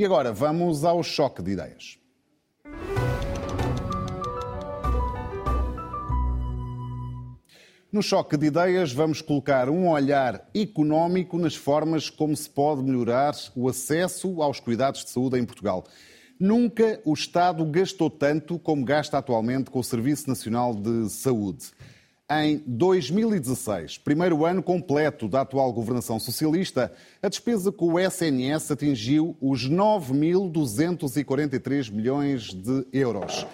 E agora vamos ao choque de ideias. No choque de ideias, vamos colocar um olhar económico nas formas como se pode melhorar o acesso aos cuidados de saúde em Portugal. Nunca o Estado gastou tanto como gasta atualmente com o Serviço Nacional de Saúde. Em 2016, primeiro ano completo da atual governação socialista, a despesa com o SNS atingiu os 9.243 milhões de euros.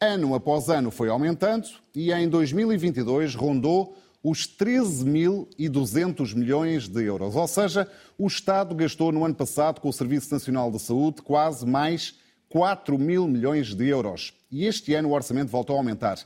Ano após ano foi aumentando e em 2022 rondou os 13.200 milhões de euros. Ou seja, o Estado gastou no ano passado com o Serviço Nacional de Saúde quase mais 4 mil milhões de euros. E este ano o orçamento voltou a aumentar.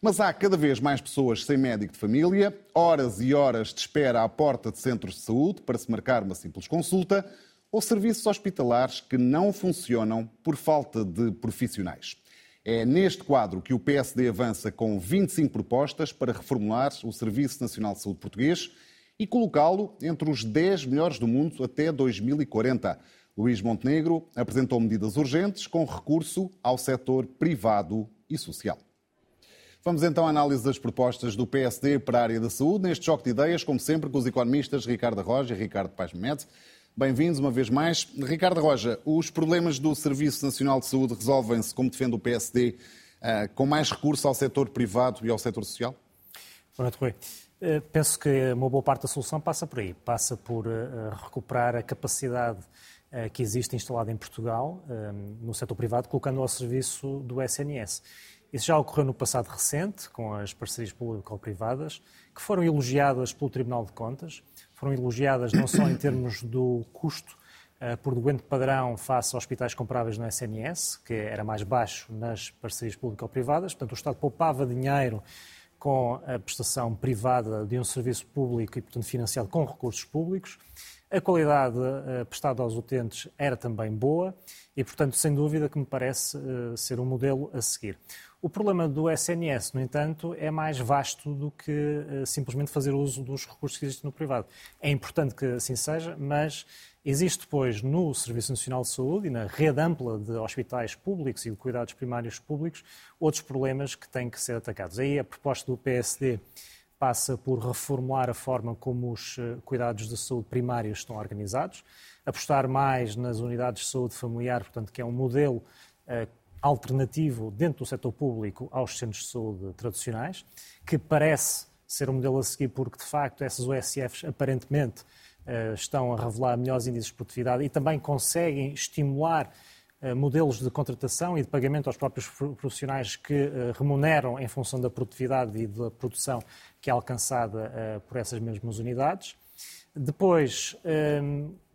Mas há cada vez mais pessoas sem médico de família, horas e horas de espera à porta de centros de saúde para se marcar uma simples consulta, ou serviços hospitalares que não funcionam por falta de profissionais. É neste quadro que o PSD avança com 25 propostas para reformular o Serviço Nacional de Saúde português e colocá-lo entre os 10 melhores do mundo até 2040. Luís Montenegro apresentou medidas urgentes com recurso ao setor privado e social. Vamos então à análise das propostas do PSD para a área da saúde, neste choque de ideias, como sempre, com os economistas Ricardo Roja e Ricardo Paz Medes. Bem-vindos uma vez mais. Ricardo Roja, os problemas do Serviço Nacional de Saúde resolvem-se, como defende o PSD, eh, com mais recurso ao setor privado e ao setor social? Boa noite, Rui. Eh, penso que uma boa parte da solução passa por aí. Passa por eh, recuperar a capacidade que existe instalada em Portugal, no setor privado, colocando ao serviço do SNS. Isso já ocorreu no passado recente, com as parcerias público-privadas, que foram elogiadas pelo Tribunal de Contas foram elogiadas não só em termos do custo uh, por doente padrão face a hospitais comparáveis no SNS, que era mais baixo nas parcerias público-privadas, portanto o Estado poupava dinheiro com a prestação privada de um serviço público e, portanto, financiado com recursos públicos. A qualidade uh, prestada aos utentes era também boa e, portanto, sem dúvida que me parece uh, ser um modelo a seguir. O problema do SNS, no entanto, é mais vasto do que uh, simplesmente fazer uso dos recursos que existem no privado. É importante que assim seja, mas existe depois no Serviço Nacional de Saúde e na rede ampla de hospitais públicos e de cuidados primários públicos outros problemas que têm que ser atacados. Aí a proposta do PSD passa por reformular a forma como os eh, cuidados de saúde primários estão organizados, apostar mais nas unidades de saúde familiar, portanto, que é um modelo uh, alternativo dentro do setor público aos centros de saúde tradicionais, que parece ser um modelo a seguir porque, de facto, essas OSFs aparentemente eh, estão a revelar melhores índices de produtividade e também conseguem estimular eh, modelos de contratação e de pagamento aos próprios profissionais que eh, remuneram em função da produtividade e da produção que é alcançada por essas mesmas unidades. Depois,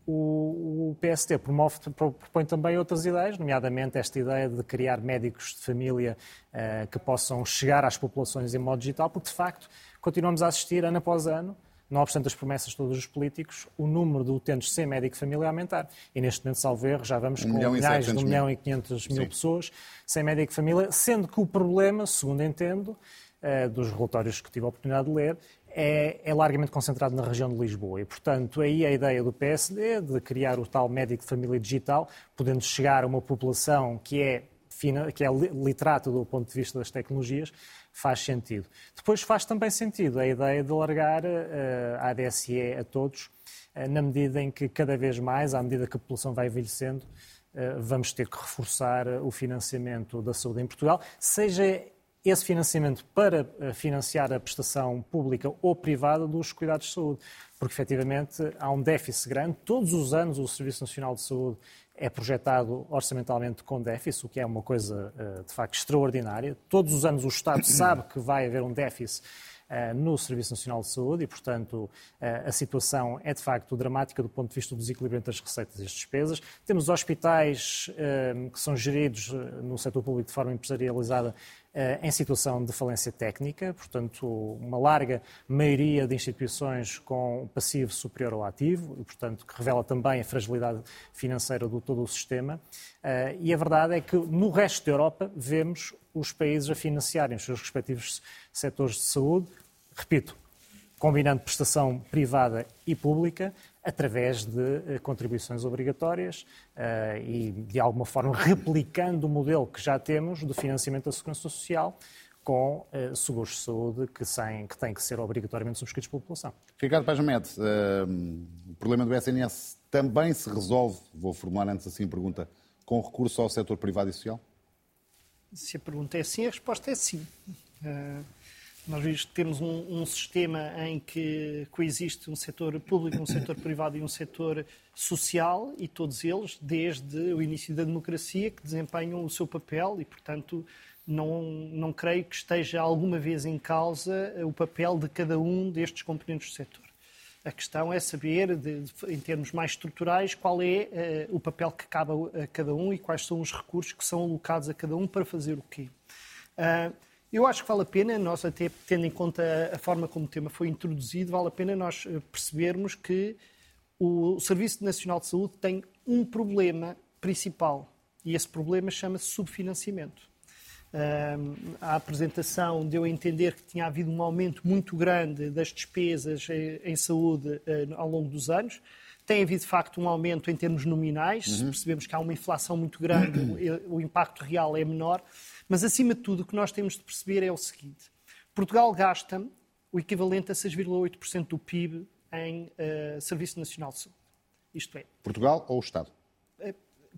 o, o PST promove, propõe também outras ideias, nomeadamente esta ideia de criar médicos de família uh, que possam chegar às populações em modo digital, porque de facto continuamos a assistir ano após ano não obstante as promessas de todos os políticos, o número de utentes sem médico de família a aumentar. E neste momento, salvo erro, já vamos um com milhares de 1 milhão e 500 mil Sim. pessoas sem médico de família, sendo que o problema, segundo entendo, uh, dos relatórios que tive a oportunidade de ler, é, é, largamente concentrado na região de Lisboa. E, portanto, aí a ideia do PSD de criar o tal médico de família digital, podendo chegar a uma população que é, fina, que é literata do ponto de vista das tecnologias, faz sentido. Depois faz também sentido a ideia de largar uh, a ADSE a todos, uh, na medida em que cada vez mais, à medida que a população vai envelhecendo, uh, vamos ter que reforçar o financiamento da saúde em Portugal, seja esse financiamento para eh, financiar a prestação pública ou privada dos cuidados de saúde, porque efetivamente há um déficit grande. Todos os anos o Serviço Nacional de Saúde é projetado orçamentalmente com déficit, o que é uma coisa eh, de facto extraordinária. Todos os anos o Estado sabe que vai haver um déficit no Serviço Nacional de Saúde e, portanto, a situação é de facto dramática do ponto de vista do desequilíbrio entre as receitas e as despesas. Temos hospitais que são geridos no setor público de forma empresarializada eh, em situação de falência técnica, portanto, uma larga maioria de instituições com passivo superior ao ativo, e, portanto, que revela também a fragilidade financeira do todo o sistema. Eh, e a verdade é que no resto da Europa vemos os países a financiarem os seus respectivos setores de saúde, repito, combinando prestação privada e pública através de contribuições obrigatórias e, de alguma forma, replicando o modelo que já temos do financiamento da segurança social com uh, seguros de saúde que, sem, que têm que ser obrigatoriamente subscritos pela população. Ricardo Pajamed, uh, o problema do SNS também se resolve, vou formular antes assim a pergunta, com recurso ao setor privado e social? Se a pergunta é sim, a resposta é sim. Uh, nós temos um, um, sistema em que coexiste um setor público, um setor privado e um setor social, e todos eles, desde o início da democracia, que desempenham o seu papel e, portanto, não, não creio que esteja alguma vez em causa o papel de cada um destes componentes do setor. A questão é saber, de, de, em termos mais estruturais, qual é uh, o papel que cabe a, cada um e quais são os recursos que são alocados a cada um para fazer o quê. Uh, eu acho que vale a pena, nós até tendo em conta a, forma como o tema foi introduzido, vale a pena nós eh, percebermos que o Serviço Nacional de Saúde tem um problema principal e esse problema chama-se subfinanciamento a apresentação deu a entender que tinha havido um aumento muito grande das despesas em saúde eh, ao longo dos anos. Tem havido, de facto, um aumento em termos nominais. Uhum. Percebemos que há uma inflação muito grande, o impacto real é menor. Mas, acima de tudo, o que nós temos de perceber é o seguinte: Portugal gasta o equivalente a 6,8% do PIB em uh, Serviço Nacional de Saúde. Isto é. Portugal ou o Estado?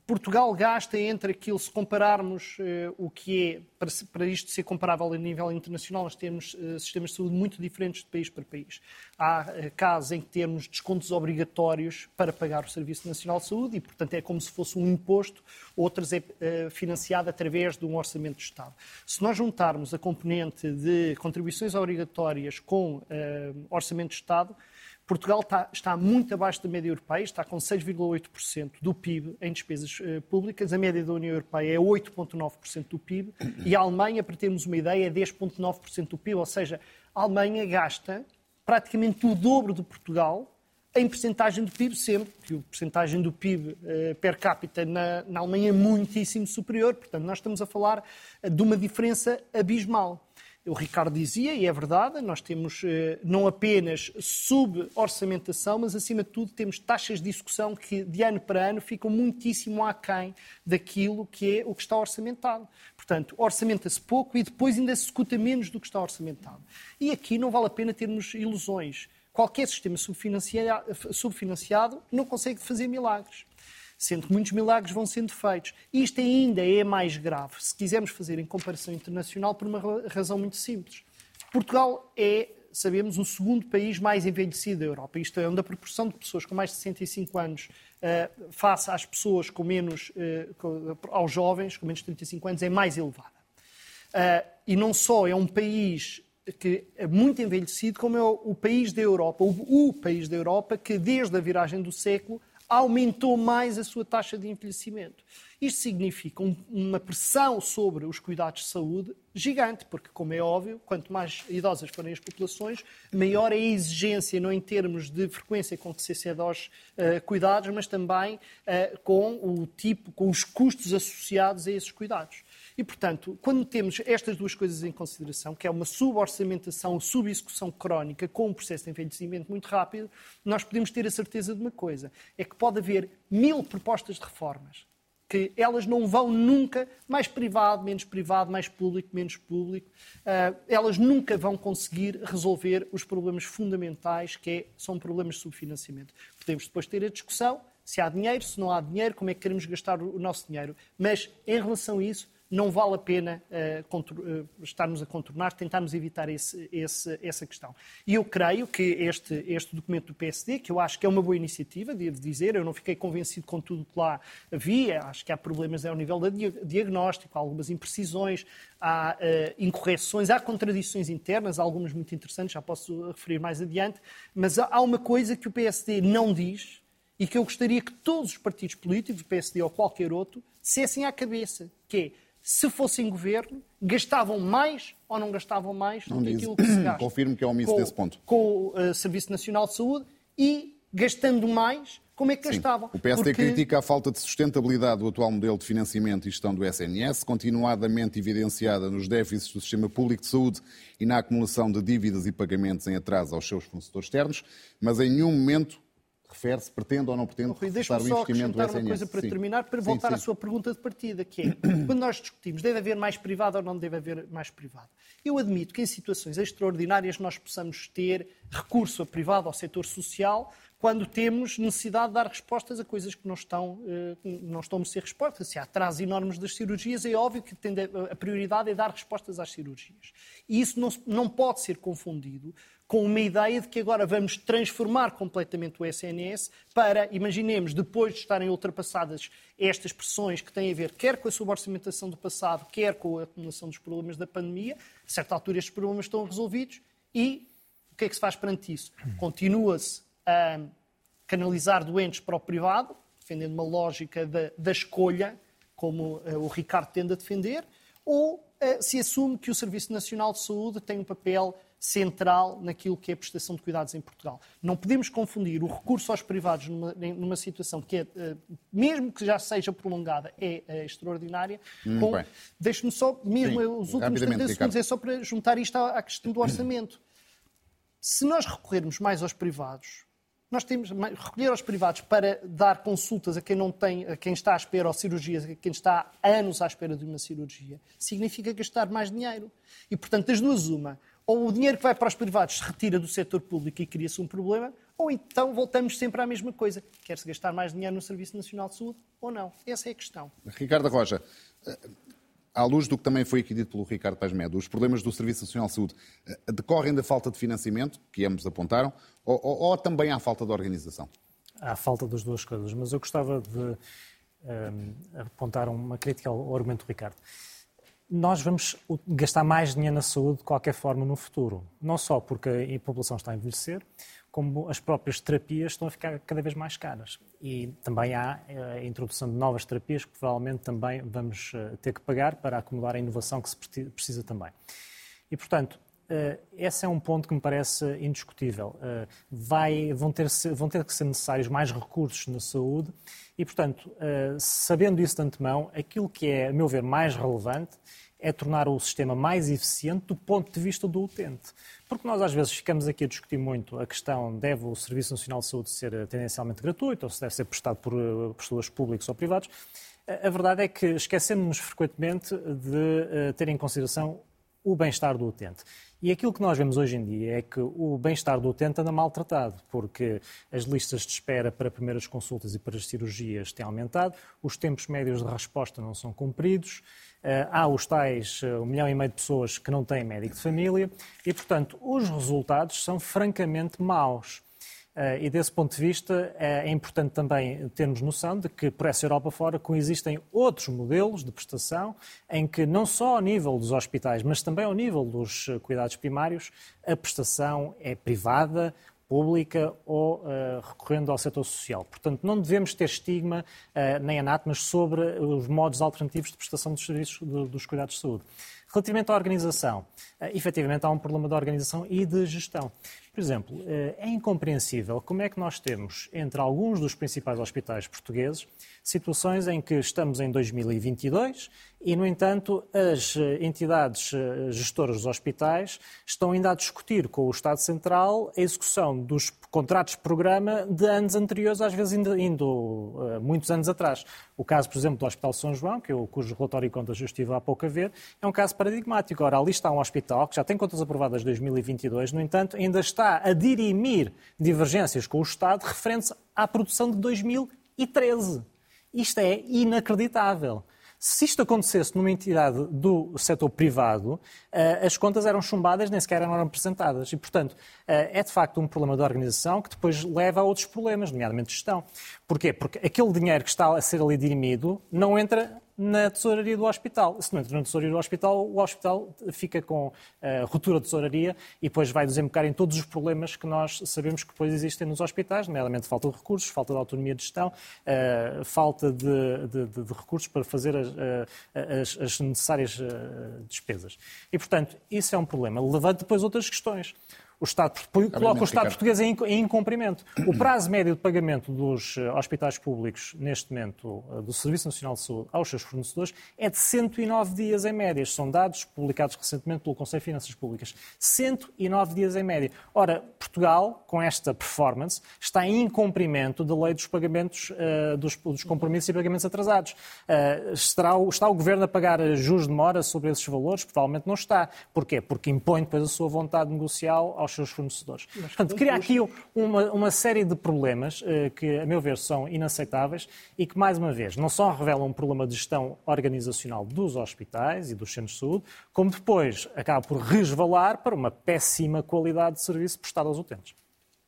Portugal gasta entre aquilo, se compararmos uh, o que é, para, para, isto ser comparável a nível internacional, nós temos uh, sistemas de saúde muito diferentes de país para país. Há uh, casos em que temos descontos obrigatórios para pagar o Serviço Nacional de Saúde e, portanto, é como se fosse um imposto, outras é financiado através de um orçamento de Estado. Se nós juntarmos a componente de contribuições obrigatórias com orçamento de Estado, Portugal está, está, muito abaixo da média europeia, está com 6,8% do PIB em despesas uh, públicas. A média da União Europeia é 8,9% do PIB e a Alemanha, para termos uma ideia, é 10,9% do PIB. Ou seja, a Alemanha gasta praticamente o dobro de Portugal em percentagem do PIB, sempre que a percentagem do PIB eh, per capita na, na Alemanha é muitíssimo superior. Portanto, nós estamos a falar uh, de uma diferença abismal o Ricardo dizia, e é verdade, nós temos eh, não apenas suborçamentação, mas acima de tudo temos taxas de execução que de ano para ano ficam muitíssimo aquém daquilo que é o que está orçamentado. Portanto, orçamenta-se pouco e depois ainda se executa menos do que está orçamentado. E aqui não vale a pena termos ilusões. Qualquer sistema subfinanciado não consegue fazer milagres sendo que muitos milagres vão sendo feitos. Isto ainda é mais grave, se quisermos fazer em comparação internacional, por uma razão muito simples. Portugal é, sabemos, o segundo país mais envelhecido da Europa. Isto é, onde a proporção de pessoas com mais de 65 anos uh, face às pessoas com menos, uh, aos jovens com menos de 35 anos, é mais elevada. Uh, e não só é um país que é muito envelhecido, como é o, o país da Europa, o, o país da Europa que desde a viragem do século aumentou mais a sua taxa de envelhecimento. Isto significa um, uma pressão sobre os cuidados de saúde gigante, porque, como é óbvio, quanto mais idosas forem as populações, maior é a exigência, não em termos de frequência com que se acede aos uh, cuidados, mas também uh, com o tipo, com os custos associados a esses cuidados. E, portanto, quando temos estas duas coisas em consideração, que é uma suborçamentação, subexecução crónica com um processo de envelhecimento muito rápido, nós podemos ter a certeza de uma coisa: é que pode haver mil propostas de reformas que elas não vão nunca, mais privado, menos privado, mais público, menos público, uh, elas nunca vão conseguir resolver os problemas fundamentais que é, são problemas de subfinanciamento. Podemos depois ter a discussão se há dinheiro, se não há dinheiro, como é que queremos gastar o nosso dinheiro. Mas, em relação a isso, não vale a pena uh, uh, estarmos a contornar, tentarmos evitar esse, esse, essa questão. E eu creio que este, este documento do PSD, que eu acho que é uma boa iniciativa, devo dizer, eu não fiquei convencido com tudo que lá havia, acho que há problemas ao nível do diagnóstico, há algumas imprecisões, há uh, incorreções, há contradições internas, algumas muito interessantes, já posso referir mais adiante, mas há uma coisa que o PSD não diz e que eu gostaria que todos os partidos políticos, o PSD ou qualquer outro, dissessem à cabeça, que é se fossem governo, gastavam mais ou não gastavam mais não do que aquilo que se gasta. Confirmo que é omisso com, desse ponto. Com o uh, Serviço Nacional de Saúde e, gastando mais, como é que Sim. gastavam. O PSD Porque... critica a falta de sustentabilidade do atual modelo de financiamento e gestão do SNS, continuadamente evidenciada nos déficits do sistema público de saúde e na acumulação de dívidas e pagamentos em atraso aos seus fornecedores externos, mas em nenhum momento refere-se, pretende ou não pretende, Rui, reforçar o só investimento do SNS. uma coisa para Sim. terminar, para Sim, voltar sim. à sua pergunta de partida, que é, quando nós discutimos, deve haver mais privado ou não deve haver mais privado? Eu admito que em situações extraordinárias nós possamos ter recurso a privado, ao setor social, quando temos necessidade de dar respostas a coisas que não estão, eh, não estão a merecer respostas. Se há atrasos enormes das cirurgias, é óbvio que a prioridade é dar respostas às cirurgias. E isso não, se- não pode ser confundido com uma ideia de que agora vamos transformar completamente o SNS para, imaginemos, depois de estarem ultrapassadas estas pressões que têm a ver quer com a suborçamentação do passado, quer com a acumulação dos problemas da pandemia, a certa altura estes problemas estão resolvidos e o que é que se faz perante isso? Continua-se a canalizar doentes para o privado, defendendo uma lógica da, da escolha, como eh, o Ricardo tende a defender, ou eh, se assume que o Serviço Nacional de Saúde tem um papel central naquilo que é a prestação de cuidados em Portugal. Não podemos confundir o recurso aos privados numa, numa situação que é, eh, mesmo que já seja prolongada, é eh, extraordinária, Hum, com, deixe-me só, mesmo Sim, os últimos rapidamente, 30 segundos, é só para juntar isto à, à questão do orçamento. Se nós recorrermos mais aos privados, nós temos recolher aos privados para dar consultas a quem não tem, a quem está à espera ou cirurgias, a quem está há anos à espera de uma cirurgia, significa gastar mais dinheiro. E, portanto, das duas, uma. Ou o dinheiro que vai para os privados se retira do setor público e cria-se um problema, ou então voltamos sempre à mesma coisa. Quer-se gastar mais dinheiro no Serviço Nacional de Saúde ou não? Essa é a questão. Ricardo Roja, eh, à luz do que também foi aqui dito pelo Ricardo Paz Medo, os problemas do Serviço Nacional de Saúde eh, decorrem da falta de financiamento, que ambos apontaram, ou, ou- ou também há falta de organização? Há falta das duas coisas, mas eu gostava de ehm, apontar uma crítica ao ao argumento do Ricardo. Nós vamos gastar mais dinheiro na saúde de qualquer forma no futuro. Não só porque a população está a envelhecer, como as próprias terapias estão a ficar cada vez mais caras. E também há eh, a introdução de novas terapias que provavelmente também vamos eh, ter que pagar para acomodar a inovação que se precisa também. E, portanto, eh, esse é um ponto que me parece indiscutível. Vai- vão, ter, vão ter que ser necessários mais recursos na saúde e, portanto, sabendo isso de antemão, aquilo que é, a meu ver, mais relevante é tornar o sistema mais eficiente do ponto de vista do utente. Porque nós às vezes ficamos aqui a discutir muito a questão deve o Serviço Nacional de Saúde ser eh, tendencialmente gratuito ou se deve ser prestado por eh, pessoas públicas ou privados. A verdade é que esquecemos-nos frequentemente de eh, ter em consideração o bem-estar do utente. E aquilo que nós vemos hoje em dia é que o bem-estar do utente anda maltratado, porque as listas de espera para primeiras consultas e para as cirurgias têm aumentado, os tempos médios de resposta não são cumpridos, há os tais eh, um milhão e meio de pessoas que não têm médico de família e, portanto, os resultados são francamente maus. Eh, E desse ponto de vista eh, é importante também termos noção de que por essa Europa fora coexistem outros modelos de prestação em que não só ao nível dos hospitais, mas também ao nível dos eh, cuidados primários, a prestação é privada, pública ou eh, recorrendo ao setor social. Portanto, não devemos ter estigma eh, nem anátemas sobre os modos alternativos de prestação dos serviços do- dos cuidados de saúde. Relativamente à organização, eh, efetivamente há um problema de organização e de gestão. Por exemplo, eh, é incompreensível como é que nós temos, entre alguns dos principais hospitais portugueses, situações em que estamos em 2022 e, no entanto, as eh, entidades eh, gestoras dos hospitais estão ainda a discutir com o Estado Central a execução dos contratos de programa de anos anteriores, às vezes indo, indo, eh, muitos anos atrás. O caso, por exemplo, do Hospital de São João, que eu, cujo relatório e contas eu estive há pouco a ver, é um caso paradigmático. Ora, ali está um hospital que já tem contas aprovadas em 2022, no entanto, ainda está a dirimir divergências com o Estado referentes à produção de 2013. Isto é inacreditável. Se isto acontecesse numa entidade do setor privado, eh, as contas eram chumbadas, nem sequer eram apresentadas. E, portanto, eh, é de facto um problema de organização que depois leva a outros problemas, nomeadamente gestão. Porquê? Porque aquele dinheiro que está a ser ali dirimido não entra na tesouraria do hospital. Se não entra na tesouraria do hospital, o hospital fica com uh, ruptura de tesouraria e depois vai desembocar em todos os problemas que nós sabemos que depois existem nos hospitais, nomeadamente falta de recursos, falta de autonomia de gestão, uh, falta de, de, de, recursos para fazer as, uh, as, as necessárias despesas. E, portanto, isso é um problema. Levanta depois outras questões. O Estado, coloca o Estado português em, em incumprimento. O prazo médio de pagamento dos uh, hospitais públicos, neste momento, uh, do Serviço Nacional de Saúde aos seus fornecedores, é de 109 dias em média. São dados publicados recentemente pelo Conselho de Finanças Públicas. 109 dias em média. Ora, Portugal, com esta performance, está em incumprimento da lei dos pagamentos, uh, dos, dos, compromissos e pagamentos atrasados. Uh, estará o, está o Governo a pagar juros de mora sobre esses valores? Provavelmente não está. Porquê? Porque impõe depois a sua vontade negocial aos seus fornecedores. Mas, Portanto, cria aqui uma, uma, série de problemas uh, que, a meu ver, são inaceitáveis e que, mais uma vez, não só revelam um problema de gestão organizacional dos hospitais e dos centros de saúde, como depois acaba por resvalar para uma péssima qualidade de serviço prestado aos utentes.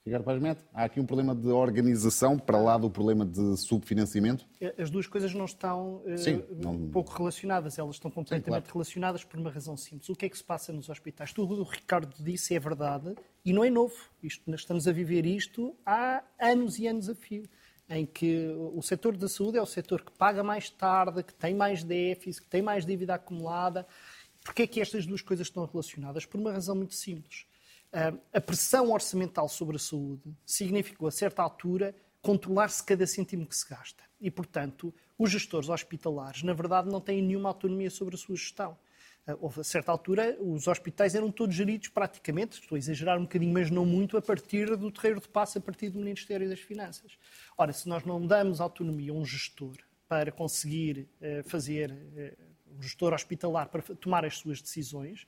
Ricardo Paz Mete, há aqui um problema de organização para lá do problema de subfinanciamento? As duas coisas não estão uh, Sim, não... pouco relacionadas, elas estão completamente Sim, claro. relacionadas por uma razão simples. O que é que se passa nos hospitais? Tudo o que o Ricardo disse é verdade e não é novo. Isto, nós estamos a viver isto há anos e anos a fio em que o setor da saúde é o setor que paga mais tarde, que tem mais déficit, que tem mais dívida acumulada. Porquê é que estas duas coisas estão relacionadas? Por uma razão muito simples a pressão orçamental sobre a saúde significou, a certa altura, controlar-se cada cêntimo que se gasta. E, portanto, os gestores hospitalares, na verdade, não têm nenhuma autonomia sobre a sua gestão. Houve, a certa altura, os hospitais eram todos geridos praticamente, estou a exagerar um bocadinho, mas não muito, a partir do terreiro de passo, a partir do Ministério das Finanças. Ora, se nós não damos autonomia a um gestor para conseguir uh, fazer, um gestor hospitalar para tomar as suas decisões,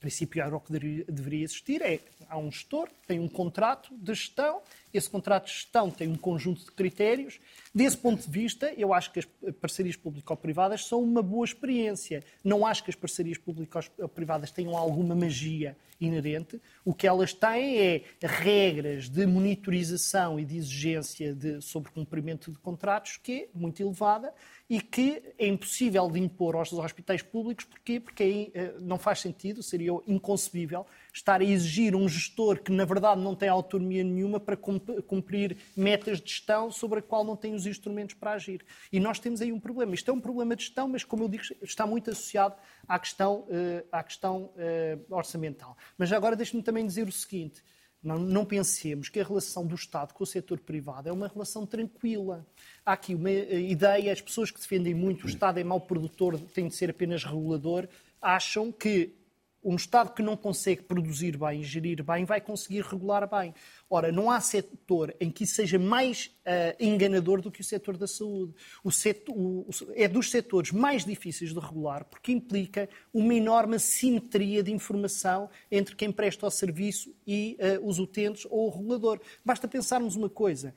princípio era o que deveria existir, é há um gestor, tem um contrato de gestão, esse contrato de gestão tem um conjunto de critérios. Desse ponto de vista, eu acho que as parcerias público-privadas são uma boa experiência. Não acho que as parcerias público-privadas tenham alguma magia inerente. O que elas têm é regras de monitorização e de exigência de, sobre cumprimento de contratos que é muito elevada e que é impossível de impor aos hospitais públicos. Porquê? Porque aí eh, não faz sentido, seria inconcebível estar a exigir um gestor que, na verdade, não tem autonomia nenhuma para cumprir metas de gestão sobre a qual não tem os instrumentos para agir. E nós temos aí um problema. Isto é um problema de gestão, mas, como eu digo, está muito associado à questão, eh, à questão eh, orçamental. Mas agora deixe-me também dizer o seguinte. Não, não, pensemos que a relação do Estado com o setor privado é uma relação tranquila. Há aqui uma eh, ideia, as pessoas que defendem muito o Estado é mau produtor, tem de ser apenas regulador, acham que um Estado que não consegue produzir bem, gerir bem, vai conseguir regular bem. Ora, não há setor em que isso seja mais uh, enganador do que o setor da saúde. O setor, o, é dos setores mais difíceis de regular porque implica uma enorme simetria de informação entre quem presta o serviço e uh, os utentes ou o regulador. Basta pensarmos uma coisa.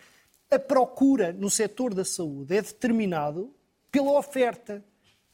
A procura no setor da saúde é determinado pela oferta.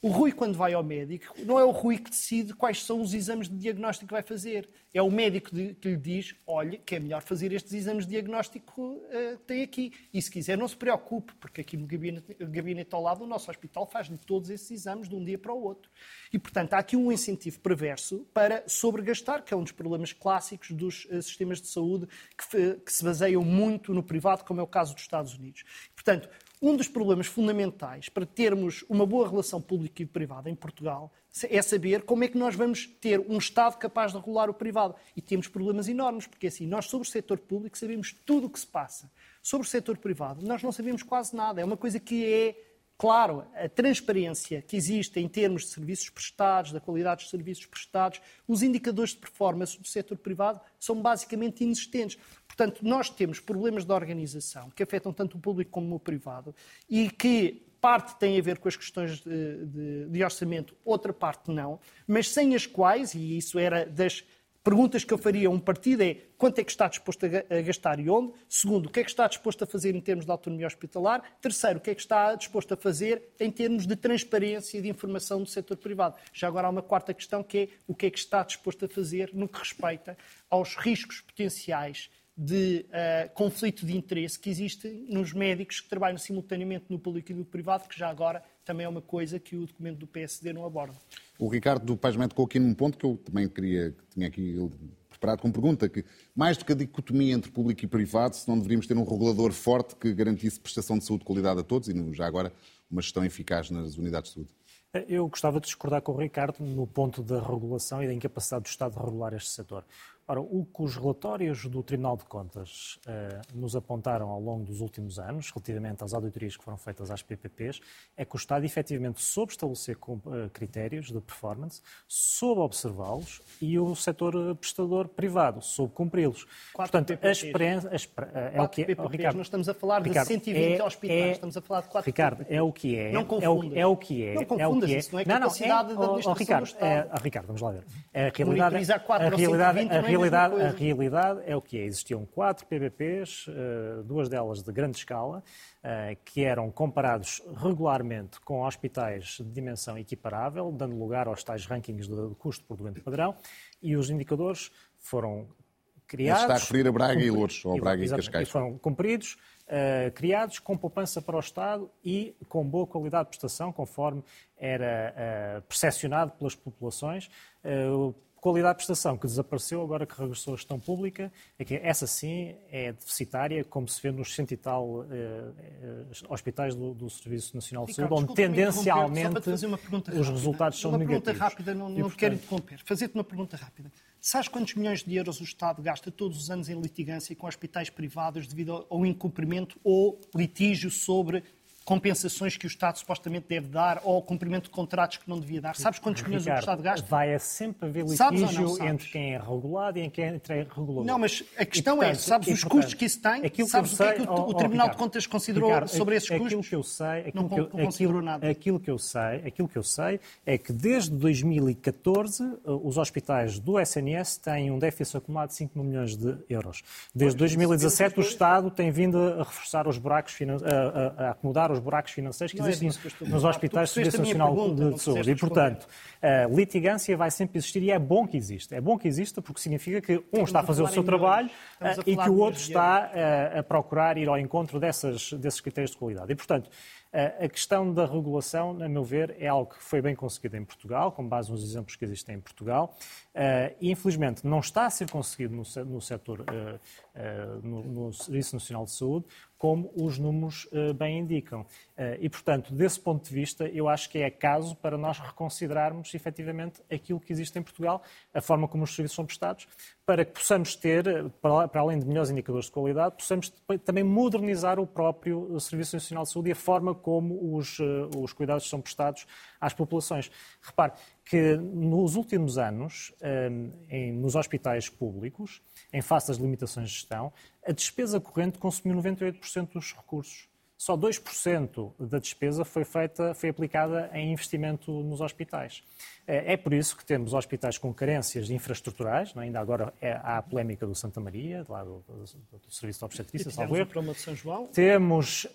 O Rui, quando vai ao médico, não é o Rui que decide quais são os exames de diagnóstico que vai fazer. É o médico que lhe diz: olha, que é melhor fazer estes exames de diagnóstico que uh, tem aqui. E se quiser, não se preocupe, porque aqui no gabinete, gabinete ao lado, o nosso hospital faz-lhe todos esses exames de um dia para o outro. E, portanto, há aqui um incentivo perverso para sobregastar, que é um dos problemas clássicos dos uh, sistemas de saúde que, que se baseiam muito no privado, como é o caso dos Estados Unidos. Portanto, um dos problemas fundamentais para termos uma boa relação pública e privada em Portugal é saber como é que nós vamos ter um Estado capaz de regular o privado. E temos problemas enormes, porque assim, nós sobre o setor público sabemos tudo o que se passa. Sobre o setor privado, nós não sabemos quase nada. É uma coisa que é Claro, a transparência que existe em termos de serviços prestados, da qualidade dos serviços prestados, os indicadores de performance do setor privado são basicamente inexistentes. Portanto, nós temos problemas de organização que afetam tanto o público como o privado e que parte tem a ver com as questões de, de, de orçamento, outra parte não, mas sem as quais, e isso era das perguntas que eu faria a um partido é quanto é que está disposto a gastar e onde? Segundo, o que é que está disposto a fazer em termos de autonomia hospitalar? Terceiro, o que é que está disposto a fazer em termos de transparência e de informação do setor privado? Já agora há uma quarta questão que é o que é que está disposto a fazer no que respeita aos riscos potenciais de uh, conflito de interesse que existe nos médicos que trabalham simultaneamente no público e no privado, que já agora também é uma coisa que o documento do PSD não aborda. O Ricardo do Paz tocou aqui num ponto que eu também queria, que tinha aqui preparado como pergunta, que mais do que a dicotomia entre público e privado, se não deveríamos ter um regulador forte que garantisse prestação de saúde de qualidade a todos e já agora uma gestão eficaz nas unidades de saúde? Eu gostava de discordar com o Ricardo no ponto da regulação e da incapacidade do Estado de regular este setor. Ora, o que os relatórios do Tribunal de Contas eh, nos apontaram ao longo dos últimos anos, relativamente às auditorias que foram feitas às PPPs, é que o Estado efetivamente soube estabelecer eh, critérios de performance, soube observá-los e o setor prestador privado soube cumpri-los. Portanto, PPPs. a experiência a, é o que é. PPPs, Ricardo, nós estamos a falar Ricardo, de 120 é, hospitais, é, estamos a falar de 4 Ricardo, PPPs. é o que é. Não confundas. É o, é o que é. Não confundas, é isso não é capacidade não, não, é, da administração oh, Ricardo, é, oh, Ricardo, vamos lá ver. A realidade, a realidade, a realidade, a realidade é o que é. Existiam quatro PPPs, eh, duas delas de grande escala, eh, que eram comparados regularmente com hospitais de dimensão equiparável, dando lugar aos tais rankings de custo por doente padrão, e os indicadores foram criados... Mas está a referir a Braga e Lourdes, ou Braga e Cascais. E foram cumpridos, uh, criados com poupança para o Estado e com boa qualidade de prestação, conforme era uh, percepcionado pelas populações. Uh, qualidade de prestação que desapareceu agora que regressou a gestão pública, é que essa sim é deficitária, como se vê nos cento e tal eh, hospitais do, do, Serviço Nacional de Saúde, onde tendencialmente os resultados são uma negativos. Uma pergunta rápida, não, não portanto... quero interromper. Fazer-te uma pergunta rápida. Sabes quantos milhões de euros o Estado gasta todos os anos em litigância com hospitais privados devido ao incumprimento ou litígio sobre compensações que o Estado supostamente deve dar ou cumprimento de contratos que não devia dar. Sabes quantos milhões o Estado gasta? Vai é sempre haver litígio entre quem é regulado e quem é regulador. Não, mas a questão é, portanto, é, sabes os custos que isso tem? Sabes o que, é que o, oh, o Tribunal oh, de Contas considerou Ricardo, sobre esses custos? Aquilo que eu sei, aquilo não, que eu, considerou nada. Aquilo que eu sei, aquilo que eu sei é que desde 2014 eh, os hospitais do SNS têm um déficit acumulado de 5 milhões de euros. Desde 2017 o Estado tem vindo a reforçar os buracos, a, a, a acomodar os buracos financeiros que existem é nos hospitais do Serviço Nacional pergunta, de Saúde. E, portanto, a litigância vai sempre existir e é bom que exista. É bom que exista porque significa que um está a fazer o seu trabalho e que o outro está a, a procurar ir ao encontro dessas, desses critérios de qualidade. E, portanto, a questão da regulação, a meu ver, é algo que foi bem conseguido em Portugal, com base nos exemplos que existem em Portugal, e infelizmente não está a ser conseguido no, setor, no, Serviço Nacional de Saúde, como os números bem indicam. E, portanto, desse ponto de vista, eu acho que é caso para nós reconsiderarmos efetivamente aquilo que existe em Portugal, a forma como os serviços são prestados, para que possamos ter, para, além de melhores indicadores de qualidade, possamos também modernizar o próprio Serviço Nacional de Saúde e a forma como os, uh, os cuidados são prestados às populações. Repare que nos últimos anos, em, nos hospitais públicos, em face das limitações de gestão, a despesa corrente consumiu 98% dos recursos. Só 2% da despesa foi feita, foi aplicada em investimento nos hospitais. É, é por isso que temos hospitais com carências infraestruturais, não? É? ainda agora é, há a polémica do Santa Maria, lá do, do, do Serviço de Obstetrícia, salvo erro. Temos,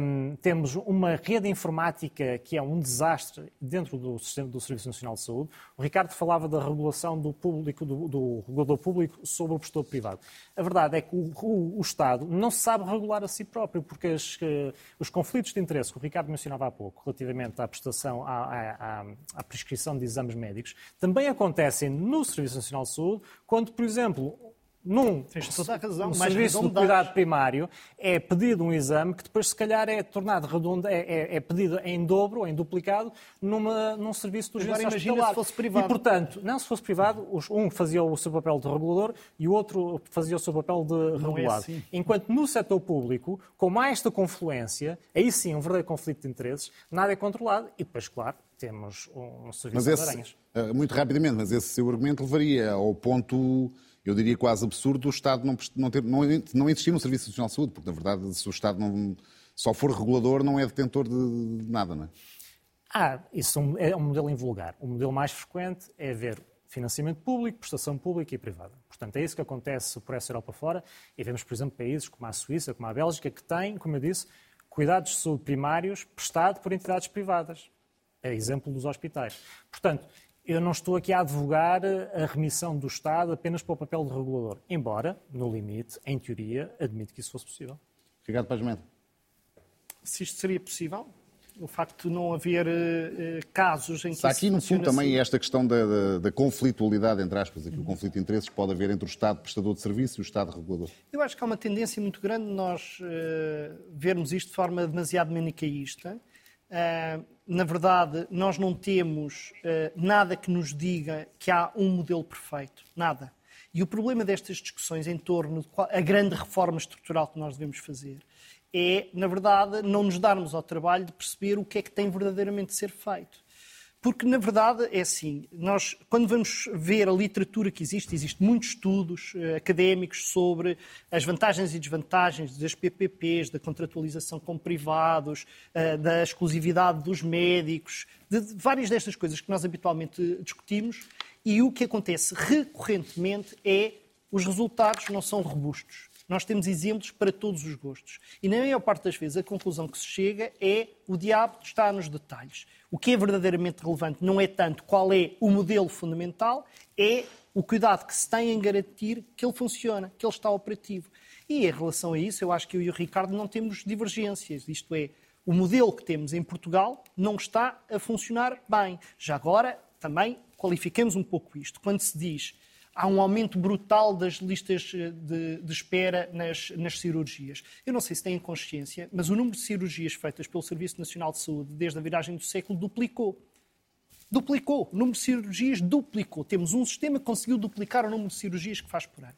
um, temos uma rede informática que é um desastre dentro do sistema do Serviço Nacional de Saúde. O Ricardo falava da regulação do público, do, do regulador público sobre o prestador privado. A verdade é que o, o, o Estado não sabe regular a si próprio, porque as, uh, os conflitos de interesse que o Ricardo mencionava há pouco, relativamente à prestação, à, à, à prescrição de exames médicos também acontecem no Serviço Nacional de Saúde, quando, por exemplo, num razão, serviço de cuidado primário é pedido um exame que depois se calhar é tornado redondo, é, é, é pedido em dobro, em duplicado, numa, num serviço de urgência Agora imagina se fosse privado. E, portanto, não se fosse privado, um fazia o seu papel de regulador e o outro fazia o seu papel de não é regulado. É assim. Enquanto no setor público, com mais esta confluência, aí sim um verdadeiro conflito de interesses, nada é controlado e depois, claro, temos um serviço mas esse, de aranhas. Eh, muito rapidamente, mas esse seu argumento levaria ao ponto, eu diria quase absurdo, o Estado não, não, ter, não, não existir um Serviço Nacional de Saúde, porque na verdade se o Estado não, só for regulador não é detentor de nada, não é? Ah, isso é um modelo invulgar. O modelo mais frequente é ver financiamento público, prestação pública e privada. Portanto, é isso que acontece por essa Europa fora e vemos, por exemplo, países como a Suíça, como a Bélgica, que têm, como eu disse, cuidados de saúde primários prestados por entidades privadas. É exemplo dos hospitais. Portanto, eu não estou aqui a advogar a remissão do Estado apenas para o papel de regulador, embora, no limite, em teoria, admito que isso fosse possível. Obrigado, Paz Se isto seria possível, o facto de não haver uh, casos em que Está aqui, no fundo, assim... também esta questão da, da, da, conflitualidade, entre aspas, aqui, o conflito de interesses que pode haver entre o Estado prestador de serviço e o Estado regulador. Eu acho que há uma tendência muito grande de nós uh, vermos isto de forma demasiado manicaísta Uh, na verdade, nós não temos uh, nada que nos diga que há um modelo perfeito. Nada. E o problema destas discussões em torno da grande reforma estrutural que nós devemos fazer é, na verdade, não nos darmos ao trabalho de perceber o que é que tem verdadeiramente de ser feito. Porque, na verdade, é assim, nós, quando vamos ver a literatura que existe, existem muitos estudos uh, académicos sobre as vantagens e desvantagens das PPPs, da contratualização com privados, uh, da exclusividade dos médicos, de, de várias destas coisas que nós habitualmente discutimos, e o que acontece recorrentemente é os resultados não são robustos. Nós temos exemplos para todos os gostos. E na maior parte das vezes a conclusão que se chega é o diabo está nos detalhes. O que é verdadeiramente relevante não é tanto qual é o modelo fundamental, é o cuidado que se tem em garantir que ele funciona, que ele está operativo. E em relação a isso, eu acho que eu e o Ricardo não temos divergências. Isto é, o modelo que temos em Portugal não está a funcionar bem. Já agora, também qualifiquemos um pouco isto. Quando se diz há um aumento brutal das listas eh, de, de espera nas, nas, cirurgias. Eu não sei se têm consciência, mas o número de cirurgias feitas pelo Serviço Nacional de Saúde desde a viragem do século duplicou. Duplicou. O número de cirurgias duplicou. Temos um sistema que conseguiu duplicar o número de cirurgias que faz por ano.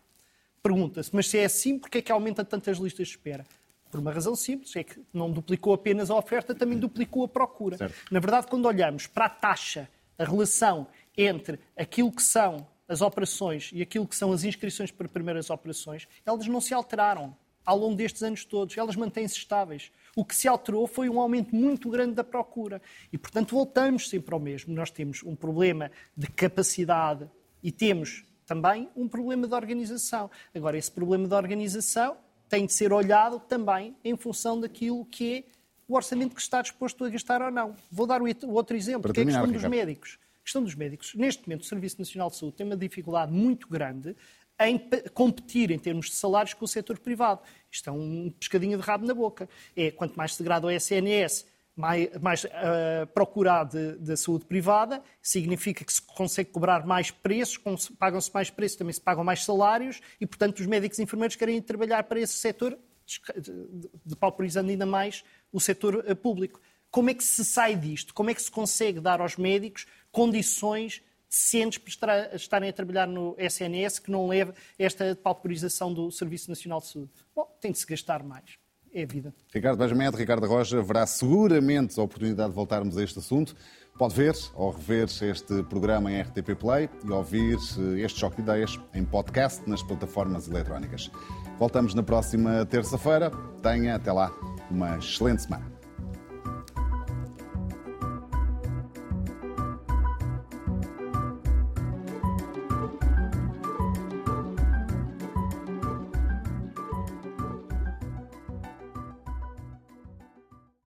Pergunta-se, mas se é assim, porquê é que aumenta tantas listas de espera? Por uma razão simples, é que não duplicou apenas a oferta, também duplicou a procura. Certo. Na verdade, quando olhamos para a taxa, a relação entre aquilo que são as operações e aquilo que são as inscrições para primeiras operações, elas não se alteraram ao longo destes anos todos, elas mantêm-se estáveis. O que se alterou foi um aumento muito grande da procura. E, portanto, voltamos sempre ao mesmo. Nós temos um problema de capacidade e temos também um problema de organização. Agora, esse problema de organização tem de ser olhado também em função daquilo que é o orçamento que está disposto a gastar ou não. Vou dar o outro exemplo, que é a questão dos médicos questão dos médicos. Neste momento, o Serviço Nacional de Saúde tem uma dificuldade muito grande em competir em termos de salários com o setor privado. Isto é um pescadinho de rabo na boca. É quanto mais se degrada o SNS, mais, mais uh, procurado da saúde privada, significa que se consegue cobrar mais preços, pagam-se mais preços, também se pagam mais salários e, portanto, os médicos e enfermeiros querem trabalhar para esse setor, depauperizando ainda mais o setor uh, público. Como é que se sai disto? Como é que se consegue dar aos médicos condições decentes para estarem a trabalhar no SNS que não leve esta pauperização do Serviço Nacional de Saúde? Bom, tem de se gastar mais. É a vida. Ricardo Benjamin, Ricardo Rocha, haverá seguramente a oportunidade de voltarmos a este assunto. Pode ver ou rever este programa em RTP Play e ouvir eh, este choque de ideias em podcast nas plataformas eletrónicas. Voltamos na próxima terça-feira. Tenha até lá uma excelente semana.